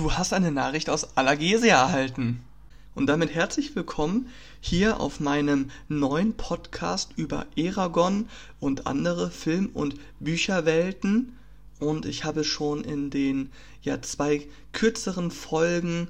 Du hast eine Nachricht aus Allergesia erhalten. Und damit herzlich willkommen hier auf meinem neuen Podcast über Eragon und andere Film- und Bücherwelten. Und ich habe schon in den ja zwei kürzeren Folgen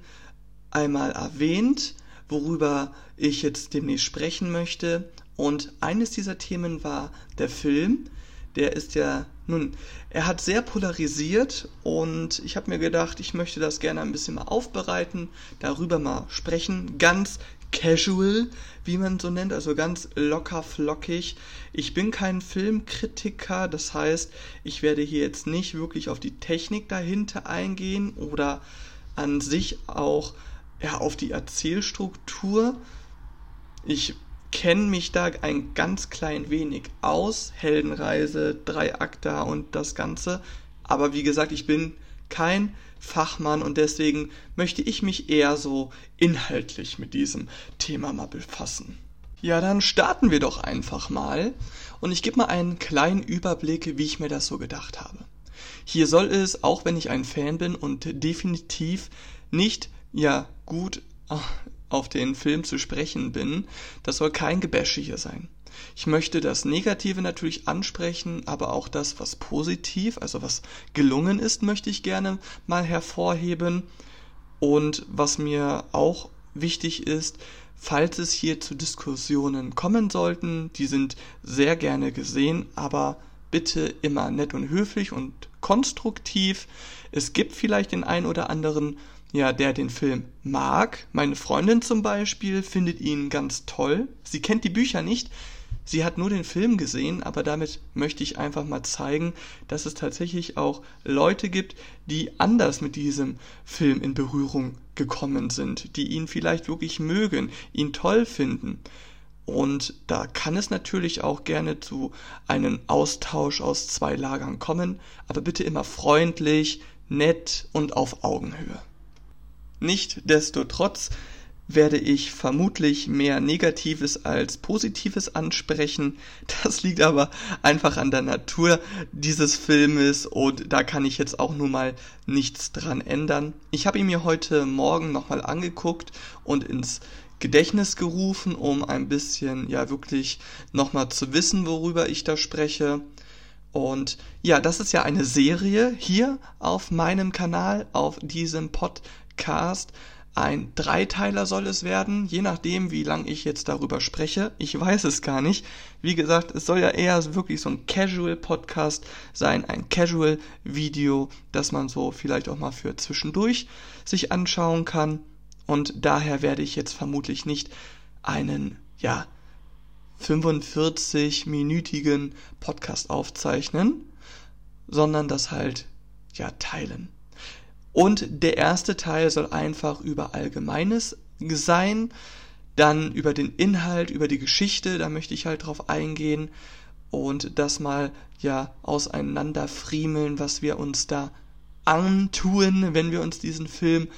einmal erwähnt, worüber ich jetzt demnächst sprechen möchte. Und eines dieser Themen war der Film. Der ist ja nun, er hat sehr polarisiert und ich habe mir gedacht, ich möchte das gerne ein bisschen mal aufbereiten, darüber mal sprechen, ganz casual, wie man so nennt, also ganz locker flockig. Ich bin kein Filmkritiker, das heißt, ich werde hier jetzt nicht wirklich auf die Technik dahinter eingehen oder an sich auch ja, auf die Erzählstruktur. Ich kenne mich da ein ganz klein wenig aus. Heldenreise, Dreiakter und das Ganze. Aber wie gesagt, ich bin kein Fachmann und deswegen möchte ich mich eher so inhaltlich mit diesem Thema mal befassen. Ja, dann starten wir doch einfach mal und ich gebe mal einen kleinen Überblick, wie ich mir das so gedacht habe. Hier soll es, auch wenn ich ein Fan bin und definitiv nicht ja gut auf den Film zu sprechen bin, das soll kein Gebäsche hier sein. Ich möchte das Negative natürlich ansprechen, aber auch das, was positiv, also was gelungen ist, möchte ich gerne mal hervorheben. Und was mir auch wichtig ist, falls es hier zu Diskussionen kommen sollten, die sind sehr gerne gesehen, aber bitte immer nett und höflich und konstruktiv. Es gibt vielleicht den ein oder anderen ja, der den Film mag. Meine Freundin zum Beispiel findet ihn ganz toll. Sie kennt die Bücher nicht, sie hat nur den Film gesehen, aber damit möchte ich einfach mal zeigen, dass es tatsächlich auch Leute gibt, die anders mit diesem Film in Berührung gekommen sind, die ihn vielleicht wirklich mögen, ihn toll finden. Und da kann es natürlich auch gerne zu einem Austausch aus zwei Lagern kommen, aber bitte immer freundlich, nett und auf Augenhöhe. Nichtsdestotrotz werde ich vermutlich mehr Negatives als Positives ansprechen. Das liegt aber einfach an der Natur dieses Filmes und da kann ich jetzt auch nur mal nichts dran ändern. Ich habe ihn mir heute Morgen nochmal angeguckt und ins Gedächtnis gerufen, um ein bisschen ja wirklich nochmal zu wissen, worüber ich da spreche. Und ja, das ist ja eine Serie hier auf meinem Kanal, auf diesem Podcast Cast. Ein Dreiteiler soll es werden, je nachdem, wie lang ich jetzt darüber spreche. Ich weiß es gar nicht. Wie gesagt, es soll ja eher wirklich so ein Casual-Podcast sein, ein Casual-Video, das man so vielleicht auch mal für zwischendurch sich anschauen kann. Und daher werde ich jetzt vermutlich nicht einen, ja, 45-minütigen Podcast aufzeichnen, sondern das halt, ja, teilen. Und der erste Teil soll einfach über Allgemeines sein, dann über den Inhalt, über die Geschichte, da möchte ich halt drauf eingehen und das mal ja auseinanderfriemeln, was wir uns da antun, wenn wir uns diesen Film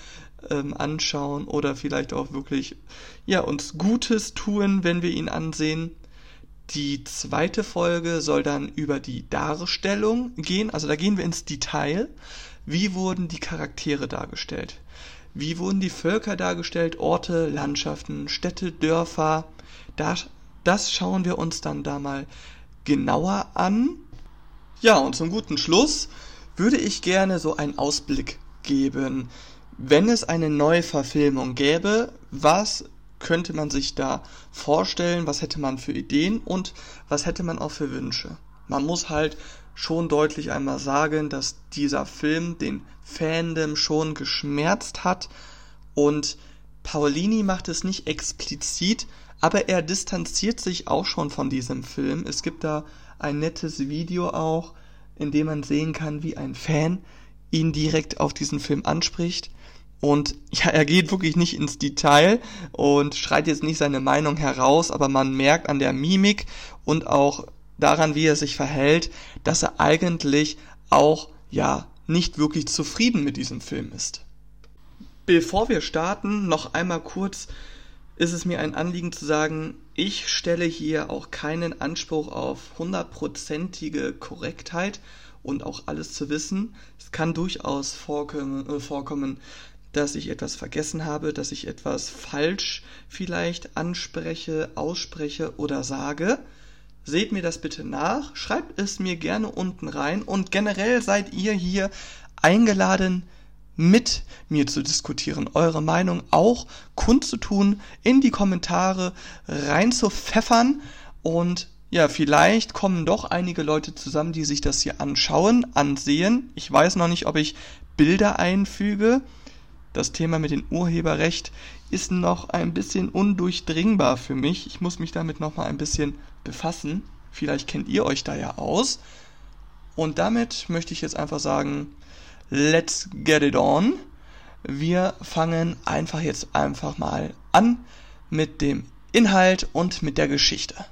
ähm, anschauen oder vielleicht auch wirklich ja uns Gutes tun, wenn wir ihn ansehen. Die zweite Folge soll dann über die Darstellung gehen, also da gehen wir ins Detail. Wie wurden die Charaktere dargestellt? Wie wurden die Völker dargestellt? Orte, Landschaften, Städte, Dörfer? Das, das schauen wir uns dann da mal genauer an. Ja, und zum guten Schluss würde ich gerne so einen Ausblick geben. Wenn es eine Neuverfilmung gäbe, was könnte man sich da vorstellen? Was hätte man für Ideen und was hätte man auch für Wünsche? Man muss halt schon deutlich einmal sagen, dass dieser Film den Fandom schon geschmerzt hat und Paolini macht es nicht explizit, aber er distanziert sich auch schon von diesem Film. Es gibt da ein nettes Video auch, in dem man sehen kann, wie ein Fan ihn direkt auf diesen Film anspricht. Und ja, er geht wirklich nicht ins Detail und schreit jetzt nicht seine Meinung heraus, aber man merkt an der Mimik und auch daran, wie er sich verhält, dass er eigentlich auch, ja, nicht wirklich zufrieden mit diesem Film ist. Bevor wir starten, noch einmal kurz ist es mir ein Anliegen zu sagen, ich stelle hier auch keinen Anspruch auf hundertprozentige Korrektheit und auch alles zu wissen. Es kann durchaus vorkommen, äh, vorkommen, dass ich etwas vergessen habe, dass ich etwas falsch vielleicht anspreche, ausspreche oder sage. Seht mir das bitte nach, schreibt es mir gerne unten rein und generell seid ihr hier eingeladen, mit mir zu diskutieren, eure Meinung auch kundzutun, in die Kommentare rein zu pfeffern und ja, vielleicht kommen doch einige Leute zusammen, die sich das hier anschauen, ansehen. Ich weiß noch nicht, ob ich Bilder einfüge. Das Thema mit dem Urheberrecht ist noch ein bisschen undurchdringbar für mich. Ich muss mich damit noch mal ein bisschen befassen. Vielleicht kennt ihr euch da ja aus. Und damit möchte ich jetzt einfach sagen, let's get it on. Wir fangen einfach jetzt einfach mal an mit dem Inhalt und mit der Geschichte.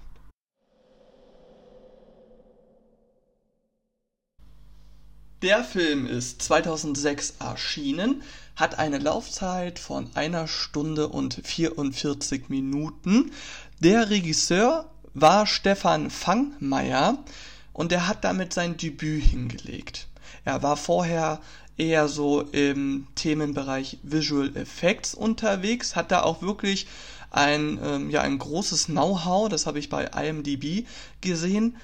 Der Film ist 2006 erschienen, hat eine Laufzeit von einer Stunde und 44 Minuten. Der Regisseur war Stefan Fangmeier und er hat damit sein Debüt hingelegt. Er war vorher eher so im Themenbereich Visual Effects unterwegs, hat da auch wirklich ein, ähm, ja, ein großes Know-how, das habe ich bei IMDb gesehen.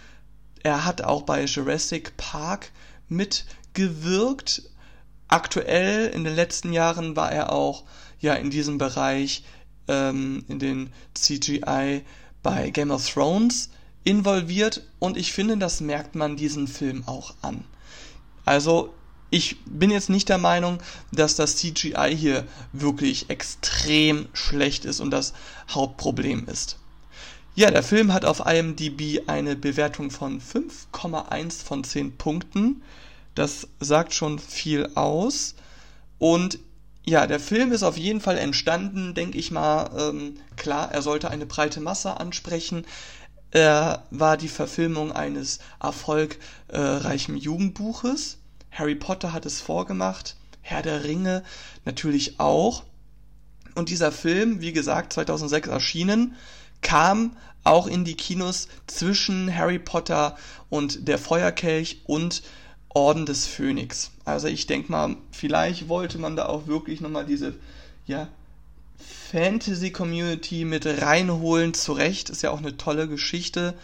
Er hat auch bei Jurassic Park mitgewirkt. Aktuell in den letzten Jahren war er auch ja in diesem Bereich ähm, in den CGI bei Game of Thrones involviert und ich finde, das merkt man diesen Film auch an. Also ich bin jetzt nicht der Meinung, dass das CGI hier wirklich extrem schlecht ist und das Hauptproblem ist. Ja, der Film hat auf IMDb eine Bewertung von 5,1 von 10 Punkten. Das sagt schon viel aus. Und ja, der Film ist auf jeden Fall entstanden, denke ich mal. Ähm, klar, er sollte eine breite Masse ansprechen. Er war die Verfilmung eines erfolgreichen Jugendbuches. Harry Potter hat es vorgemacht, Herr der Ringe natürlich auch. Und dieser Film, wie gesagt, 2006 erschienen, kam auch in die Kinos zwischen Harry Potter und der Feuerkelch und Orden des Phönix. Also ich denke mal, vielleicht wollte man da auch wirklich nochmal diese, ja, Fantasy-Community mit reinholen. Zu Recht, ist ja auch eine tolle Geschichte.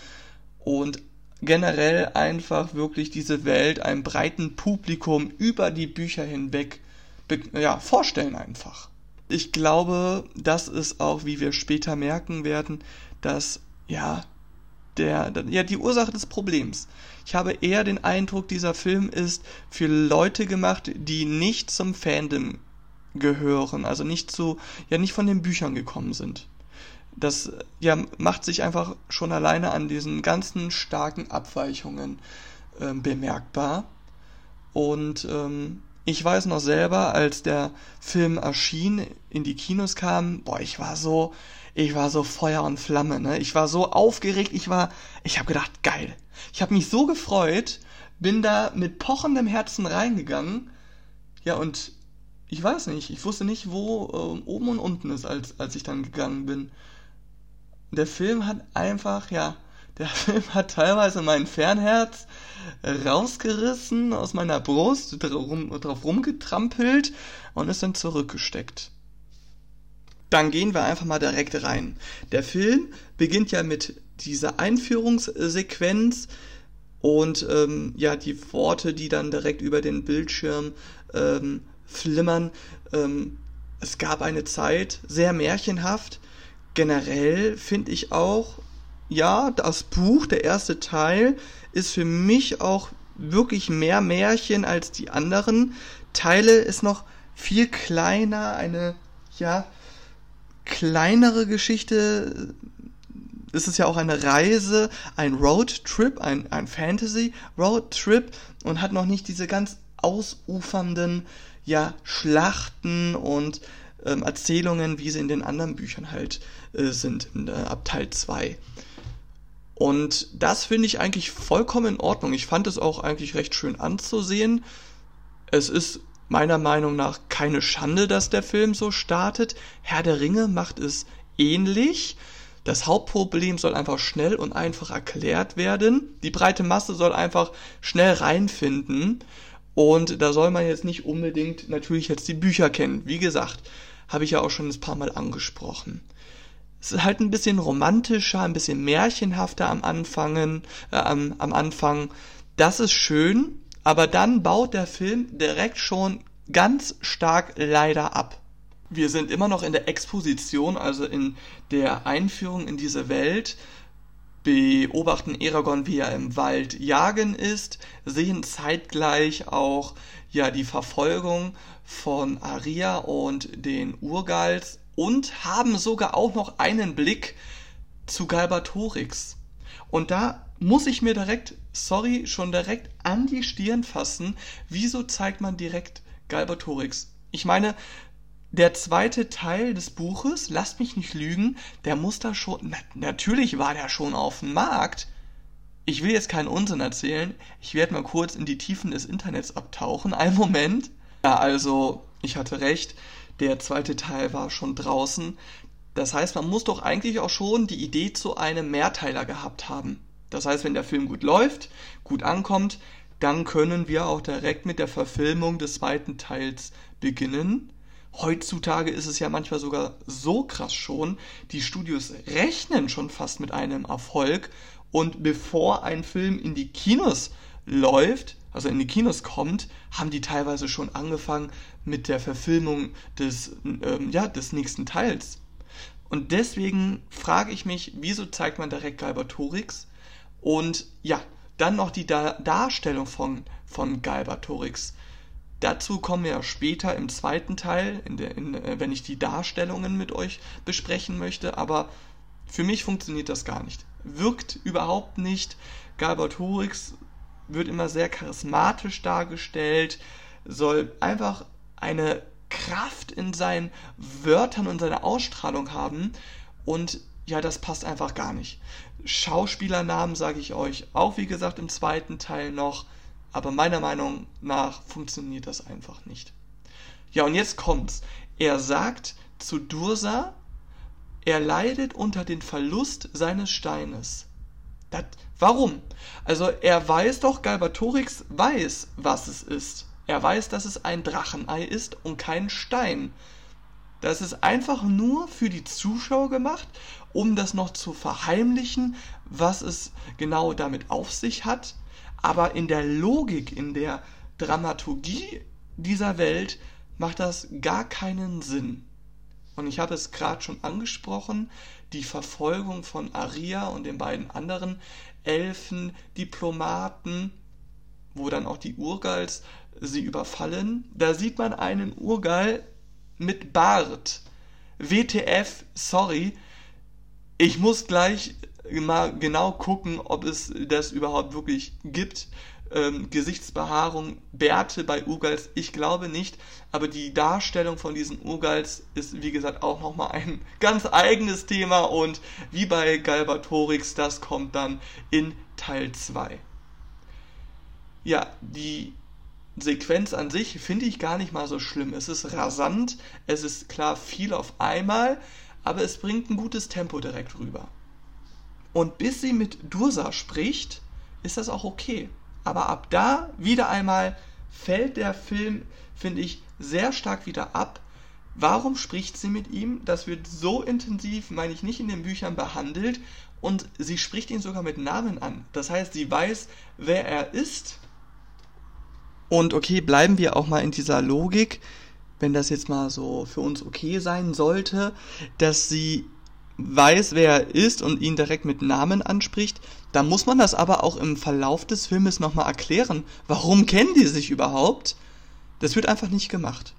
Und generell einfach wirklich diese Welt einem breiten Publikum über die Bücher hinweg ja, vorstellen einfach. Ich glaube, das ist auch, wie wir später merken werden, dass ja der, ja, die Ursache des Problems. Ich habe eher den Eindruck, dieser Film ist für Leute gemacht, die nicht zum Fandom gehören, also nicht zu, ja, nicht von den Büchern gekommen sind. Das, ja, macht sich einfach schon alleine an diesen ganzen starken Abweichungen äh, bemerkbar. Und ähm, ich weiß noch selber, als der Film erschien, in die Kinos kam, boah, ich war so, ich war so Feuer und Flamme, ne? Ich war so aufgeregt, ich war, ich habe gedacht, geil. Ich habe mich so gefreut, bin da mit pochendem Herzen reingegangen. Ja, und ich weiß nicht, ich wusste nicht, wo äh, oben und unten ist, als, als ich dann gegangen bin. Der Film hat einfach, ja, der Film hat teilweise mein Fernherz rausgerissen aus meiner Brust, drauf rumgetrampelt und ist dann zurückgesteckt. Dann gehen wir einfach mal direkt rein. Der Film beginnt ja mit dieser Einführungssequenz und ähm, ja, die Worte, die dann direkt über den Bildschirm ähm, flimmern. Ähm, es gab eine Zeit, sehr märchenhaft. Generell finde ich auch, ja, das Buch, der erste Teil, ist für mich auch wirklich mehr Märchen als die anderen Teile, ist noch viel kleiner, eine, ja, kleinere Geschichte. Es ist ja auch eine Reise, ein Roadtrip, ein, ein Fantasy-Roadtrip und hat noch nicht diese ganz ausufernden ja, Schlachten und ähm, Erzählungen, wie sie in den anderen Büchern halt äh, sind, in, äh, ab Teil 2. Und das finde ich eigentlich vollkommen in Ordnung. Ich fand es auch eigentlich recht schön anzusehen. Es ist meiner Meinung nach keine Schande, dass der Film so startet. Herr der Ringe macht es ähnlich. Das Hauptproblem soll einfach schnell und einfach erklärt werden. Die breite Masse soll einfach schnell reinfinden. Und da soll man jetzt nicht unbedingt natürlich jetzt die Bücher kennen. Wie gesagt, habe ich ja auch schon ein paar Mal angesprochen. Es ist halt ein bisschen romantischer, ein bisschen märchenhafter am Anfang, äh, am, am Anfang. Das ist schön, aber dann baut der Film direkt schon ganz stark leider ab. Wir sind immer noch in der Exposition, also in der Einführung in diese Welt, beobachten Eragon, wie er im Wald jagen ist, sehen zeitgleich auch ja die Verfolgung von Aria und den Urgals und haben sogar auch noch einen Blick zu Galbatorix. Und da muss ich mir direkt, sorry, schon direkt an die Stirn fassen, wieso zeigt man direkt Galbatorix? Ich meine, der zweite Teil des Buches, lasst mich nicht lügen, der muss da schon, na, natürlich war der schon auf dem Markt. Ich will jetzt keinen Unsinn erzählen. Ich werde mal kurz in die Tiefen des Internets abtauchen. Einen Moment. Ja, also, ich hatte recht. Der zweite Teil war schon draußen. Das heißt, man muss doch eigentlich auch schon die Idee zu einem Mehrteiler gehabt haben. Das heißt, wenn der Film gut läuft, gut ankommt, dann können wir auch direkt mit der Verfilmung des zweiten Teils beginnen. Heutzutage ist es ja manchmal sogar so krass schon, die Studios rechnen schon fast mit einem Erfolg und bevor ein Film in die Kinos läuft, also in die Kinos kommt, haben die teilweise schon angefangen mit der Verfilmung des, ähm, ja, des nächsten Teils. Und deswegen frage ich mich, wieso zeigt man direkt Galbatorix? Und ja, dann noch die Dar Darstellung von, von Galbatorix. Dazu kommen wir ja später im zweiten Teil, in der, in, äh, wenn ich die Darstellungen mit euch besprechen möchte, aber für mich funktioniert das gar nicht. Wirkt überhaupt nicht. Galbatorix wird immer sehr charismatisch dargestellt, soll einfach eine Kraft in seinen Wörtern und seiner Ausstrahlung haben und ja, das passt einfach gar nicht. Schauspielernamen sage ich euch auch, wie gesagt, im zweiten Teil noch. Aber meiner Meinung nach funktioniert das einfach nicht. Ja, und jetzt kommt's. Er sagt zu Dursa, er leidet unter den Verlust seines Steines. Das, warum? Also er weiß doch, Galbatorix weiß, was es ist. Er weiß, dass es ein Drachenei ist und kein Stein. Das ist einfach nur für die Zuschauer gemacht, um das noch zu verheimlichen, was es genau damit auf sich hat aber in der Logik, in der Dramaturgie dieser Welt macht das gar keinen Sinn. Und ich habe es gerade schon angesprochen, die Verfolgung von Aria und den beiden anderen Elfen, Diplomaten, wo dann auch die Urgals sie überfallen. Da sieht man einen Urgal mit Bart. WTF, sorry. Ich muss gleich mal genau gucken, ob es das überhaupt wirklich gibt. Ähm, Gesichtsbehaarung, Bärte bei Urgals, ich glaube nicht, aber die Darstellung von diesen Urgals ist, wie gesagt, auch nochmal ein ganz eigenes Thema und wie bei Galbatorix, das kommt dann in Teil 2. Ja, die Sequenz an sich finde ich gar nicht mal so schlimm. Es ist rasant, es ist klar viel auf einmal, aber es bringt ein gutes Tempo direkt rüber. Und bis sie mit Dursa spricht, ist das auch okay. Aber ab da wieder einmal fällt der Film, finde ich, sehr stark wieder ab. Warum spricht sie mit ihm? Das wird so intensiv, meine ich, nicht in den Büchern behandelt. Und sie spricht ihn sogar mit Namen an. Das heißt, sie weiß, wer er ist. Und okay, bleiben wir auch mal in dieser Logik, wenn das jetzt mal so für uns okay sein sollte, dass sie weiß, wer er ist und ihn direkt mit Namen anspricht, dann muss man das aber auch im Verlauf des Filmes nochmal erklären. Warum kennen die sich überhaupt? Das wird einfach nicht gemacht.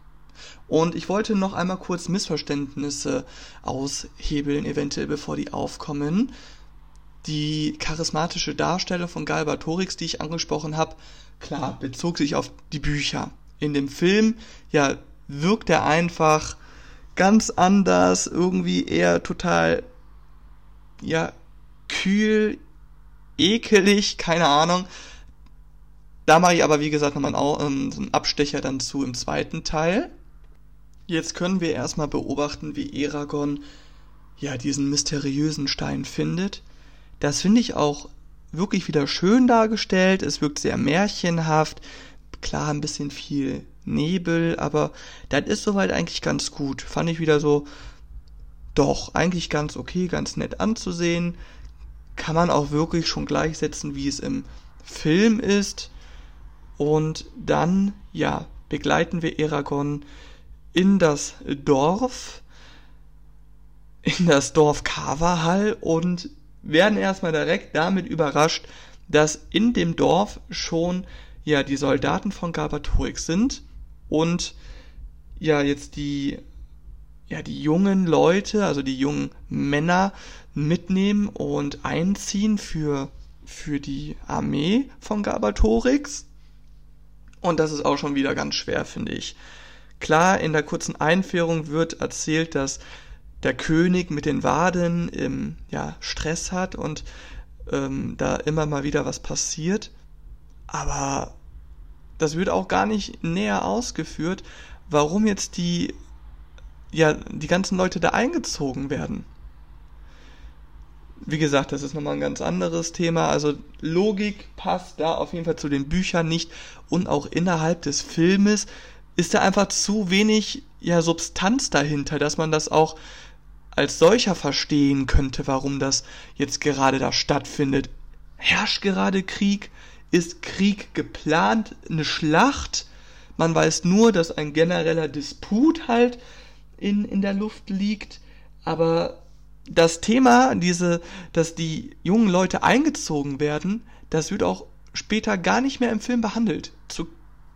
Und ich wollte noch einmal kurz Missverständnisse aushebeln, eventuell bevor die aufkommen. Die charismatische Darstellung von Galbatorix, die ich angesprochen habe, klar, bezog sich auf die Bücher. In dem Film, ja, wirkt er einfach ganz anders, irgendwie eher total, ja, kühl, ekelig, keine Ahnung. Da mache ich aber, wie gesagt, nochmal einen, ähm, einen Abstecher dann zu im zweiten Teil. Jetzt können wir erstmal beobachten, wie Eragon ja diesen mysteriösen Stein findet. Das finde ich auch wirklich wieder schön dargestellt. Es wirkt sehr märchenhaft. Klar, ein bisschen viel Nebel, aber das ist soweit eigentlich ganz gut. Fand ich wieder so, doch, eigentlich ganz okay, ganz nett anzusehen. Kann man auch wirklich schon gleichsetzen, wie es im Film ist. Und dann, ja, begleiten wir Eragon in das Dorf, in das Dorf Kavahal und werden erstmal direkt damit überrascht, dass in dem Dorf schon ja die Soldaten von Galbatorix sind und ja jetzt die ja die jungen Leute, also die jungen Männer mitnehmen und einziehen für für die Armee von Galbatorix. Und das ist auch schon wieder ganz schwer, finde ich. Klar, in der kurzen Einführung wird erzählt, dass der König mit den Waden im, ja, Stress hat und ähm, da immer mal wieder was passiert. Aber das wird auch gar nicht näher ausgeführt, warum jetzt die, ja, die ganzen Leute da eingezogen werden. Wie gesagt, das ist nochmal ein ganz anderes Thema. Also Logik passt da auf jeden Fall zu den Büchern nicht und auch innerhalb des Filmes ist da einfach zu wenig ja Substanz dahinter, dass man das auch als solcher verstehen könnte, warum das jetzt gerade da stattfindet. Herrscht gerade Krieg? Ist Krieg geplant? Eine Schlacht? Man weiß nur, dass ein genereller Disput halt in, in der Luft liegt, aber das Thema, diese, dass die jungen Leute eingezogen werden, das wird auch später gar nicht mehr im Film behandelt. Zu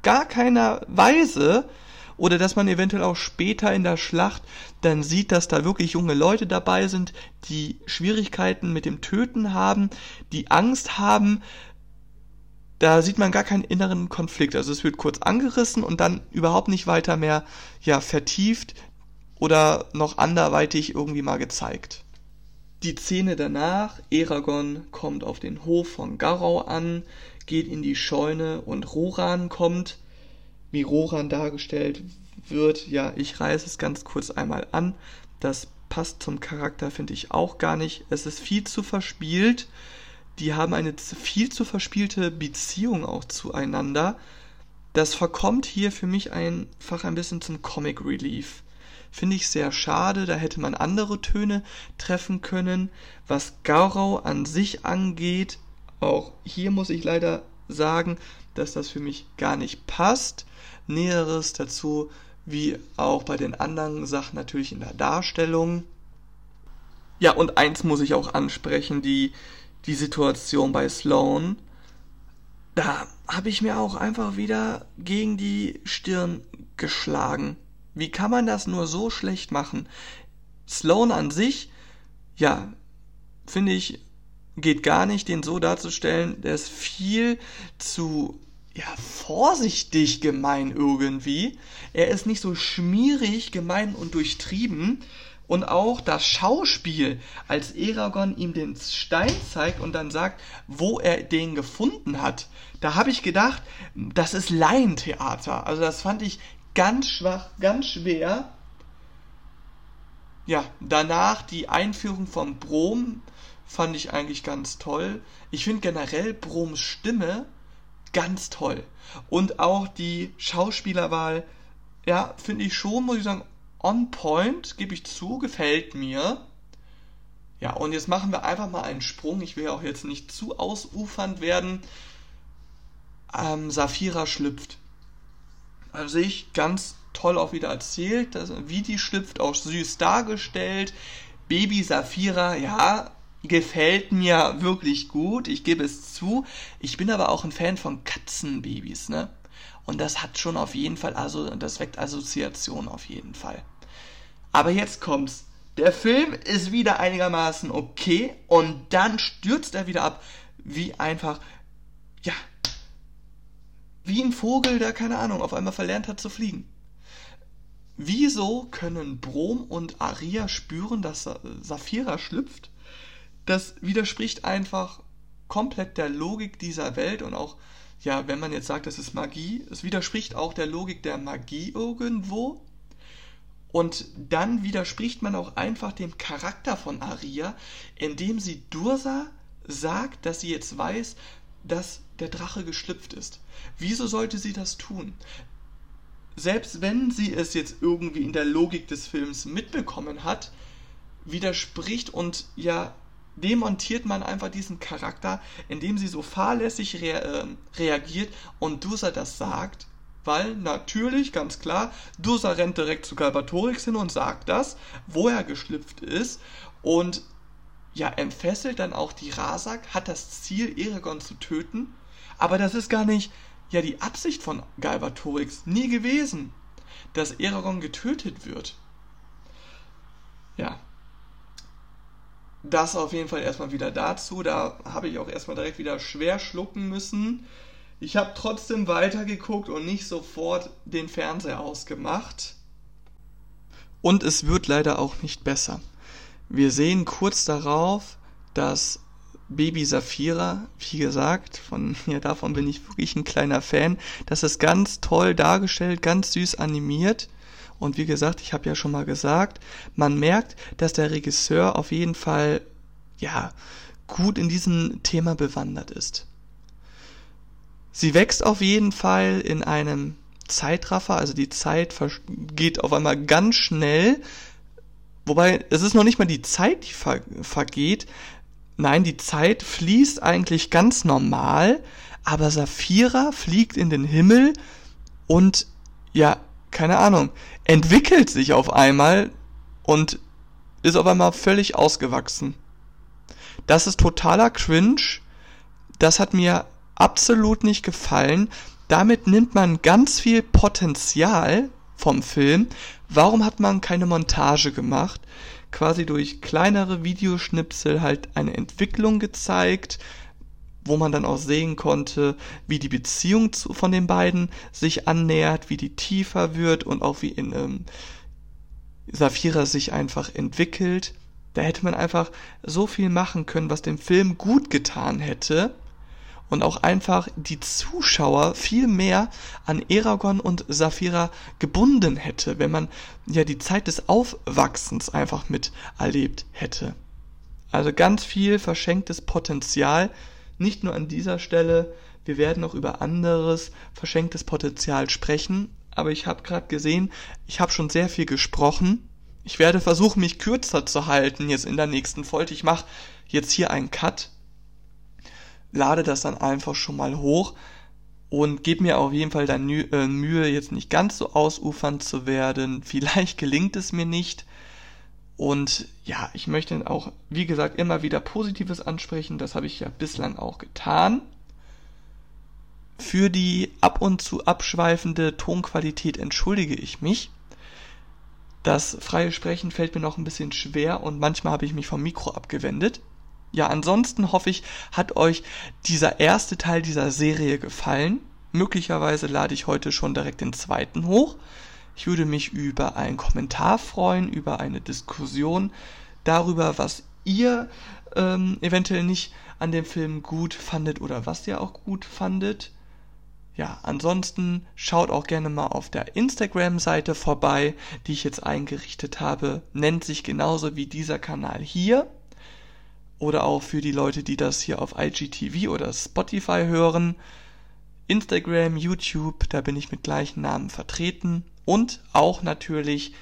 gar keiner Weise oder dass man eventuell auch später in der Schlacht dann sieht, dass da wirklich junge Leute dabei sind, die Schwierigkeiten mit dem Töten haben, die Angst haben. Da sieht man gar keinen inneren Konflikt. Also es wird kurz angerissen und dann überhaupt nicht weiter mehr ja vertieft oder noch anderweitig irgendwie mal gezeigt. Die Szene danach, Eragon kommt auf den Hof von Garau an, geht in die Scheune und Roran kommt wie Roran dargestellt wird, ja, ich reiße es ganz kurz einmal an. Das passt zum Charakter, finde ich auch gar nicht. Es ist viel zu verspielt. Die haben eine viel zu verspielte Beziehung auch zueinander. Das verkommt hier für mich einfach ein bisschen zum Comic Relief. Finde ich sehr schade, da hätte man andere Töne treffen können. Was Gaurau an sich angeht, auch hier muss ich leider sagen, dass das für mich gar nicht passt. Näheres dazu, wie auch bei den anderen Sachen natürlich in der Darstellung. Ja, und eins muss ich auch ansprechen, die, die Situation bei Sloan. Da habe ich mir auch einfach wieder gegen die Stirn geschlagen. Wie kann man das nur so schlecht machen? Sloan an sich, ja, finde ich, geht gar nicht, den so darzustellen. Der ist viel zu ja, vorsichtig gemein irgendwie. Er ist nicht so schmierig, gemein und durchtrieben. Und auch das Schauspiel, als Eragon ihm den Stein zeigt und dann sagt, wo er den gefunden hat, da habe ich gedacht, das ist Laientheater. Also das fand ich ganz schwach, ganz schwer. Ja, danach die Einführung von Brom fand ich eigentlich ganz toll. Ich finde generell Broms Stimme ganz toll. Und auch die Schauspielerwahl, ja, finde ich schon, muss ich sagen, on point, gebe ich zu, gefällt mir. Ja, und jetzt machen wir einfach mal einen Sprung. Ich will ja auch jetzt nicht zu ausufernd werden. Ähm, Saphira schlüpft. Also ich ganz toll auch wieder erzählt, dass, wie die schlüpft, auch süß dargestellt. Baby Saphira, ja, gefällt mir wirklich gut, ich gebe es zu. Ich bin aber auch ein Fan von Katzenbabys, ne? Und das hat schon auf jeden Fall, also das weckt Assoziation auf jeden Fall. Aber jetzt kommt's. Der Film ist wieder einigermaßen okay und dann stürzt er wieder ab, wie einfach, ja, wie ein Vogel, der keine Ahnung, auf einmal verlernt hat zu fliegen. Wieso können Brom und Aria spüren, dass Saphira schlüpft? das widerspricht einfach komplett der Logik dieser Welt und auch, ja, wenn man jetzt sagt, das ist Magie, es widerspricht auch der Logik der Magie irgendwo. Und dann widerspricht man auch einfach dem Charakter von Aria, indem sie Dursa sagt, dass sie jetzt weiß, dass der Drache geschlüpft ist. Wieso sollte sie das tun? Selbst wenn sie es jetzt irgendwie in der Logik des Films mitbekommen hat, widerspricht und ja demontiert man einfach diesen Charakter, indem sie so fahrlässig rea äh, reagiert und Dursa das sagt, weil natürlich, ganz klar, Dursa rennt direkt zu Galbatorix hin und sagt das, wo er geschlüpft ist und ja, entfesselt dann auch die Rasak, hat das Ziel, Eragon zu töten, aber das ist gar nicht ja die Absicht von Galbatorix nie gewesen, dass Eragon getötet wird. Ja, das auf jeden Fall erstmal wieder dazu. Da habe ich auch erstmal direkt wieder schwer schlucken müssen. Ich habe trotzdem weitergeguckt und nicht sofort den Fernseher ausgemacht. Und es wird leider auch nicht besser. Wir sehen kurz darauf, dass Baby Saphira, wie gesagt, von ja, davon bin ich wirklich ein kleiner Fan. Das ist ganz toll dargestellt, ganz süß animiert. Und wie gesagt, ich habe ja schon mal gesagt, man merkt, dass der Regisseur auf jeden Fall ja gut in diesem Thema bewandert ist. Sie wächst auf jeden Fall in einem Zeitraffer, also die Zeit geht auf einmal ganz schnell. Wobei, es ist noch nicht mal die Zeit, die ver vergeht. Nein, die Zeit fließt eigentlich ganz normal, aber Saphira fliegt in den Himmel und ja, keine Ahnung, entwickelt sich auf einmal und ist auf einmal völlig ausgewachsen. Das ist totaler Cringe. Das hat mir absolut nicht gefallen. Damit nimmt man ganz viel Potenzial vom Film. Warum hat man keine Montage gemacht? Quasi durch kleinere Videoschnipsel halt eine Entwicklung gezeigt, wo man dann auch sehen konnte, wie die Beziehung zu, von den beiden sich annähert, wie die tiefer wird und auch wie in ähm, Saphira sich einfach entwickelt. Da hätte man einfach so viel machen können, was dem Film gut getan hätte und auch einfach die Zuschauer viel mehr an Eragon und Saphira gebunden hätte, wenn man ja die Zeit des Aufwachsens einfach miterlebt hätte. Also ganz viel verschenktes Potenzial, nicht nur an dieser Stelle, wir werden auch über anderes verschenktes Potenzial sprechen, aber ich habe gerade gesehen, ich habe schon sehr viel gesprochen. Ich werde versuchen, mich kürzer zu halten jetzt in der nächsten Folge. Ich mache jetzt hier einen Cut, lade das dann einfach schon mal hoch und gebe mir auf jeden Fall dann äh, Mühe, jetzt nicht ganz so ausufernd zu werden. Vielleicht gelingt es mir nicht. Und ja, ich möchte auch, wie gesagt, immer wieder Positives ansprechen. Das habe ich ja bislang auch getan. Für die ab und zu abschweifende Tonqualität entschuldige ich mich. Das freie Sprechen fällt mir noch ein bisschen schwer und manchmal habe ich mich vom Mikro abgewendet. Ja, ansonsten hoffe ich, hat euch dieser erste Teil dieser Serie gefallen. Möglicherweise lade ich heute schon direkt den zweiten hoch. Ich würde mich über einen Kommentar freuen, über eine Diskussion darüber, was ihr ähm, eventuell nicht an dem Film gut fandet oder was ihr auch gut fandet. Ja, ansonsten schaut auch gerne mal auf der Instagram-Seite vorbei, die ich jetzt eingerichtet habe. Nennt sich genauso wie dieser Kanal hier. Oder auch für die Leute, die das hier auf IGTV oder Spotify hören. Instagram, YouTube, da bin ich mit gleichen Namen vertreten und auch natürlich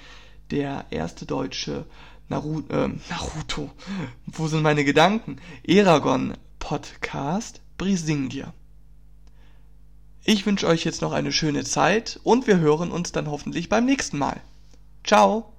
der erste deutsche Naruto, äh, Naruto, wo sind meine Gedanken? Eragon Podcast Brisingia. Ich wünsche euch jetzt noch eine schöne Zeit und wir hören uns dann hoffentlich beim nächsten Mal. Ciao!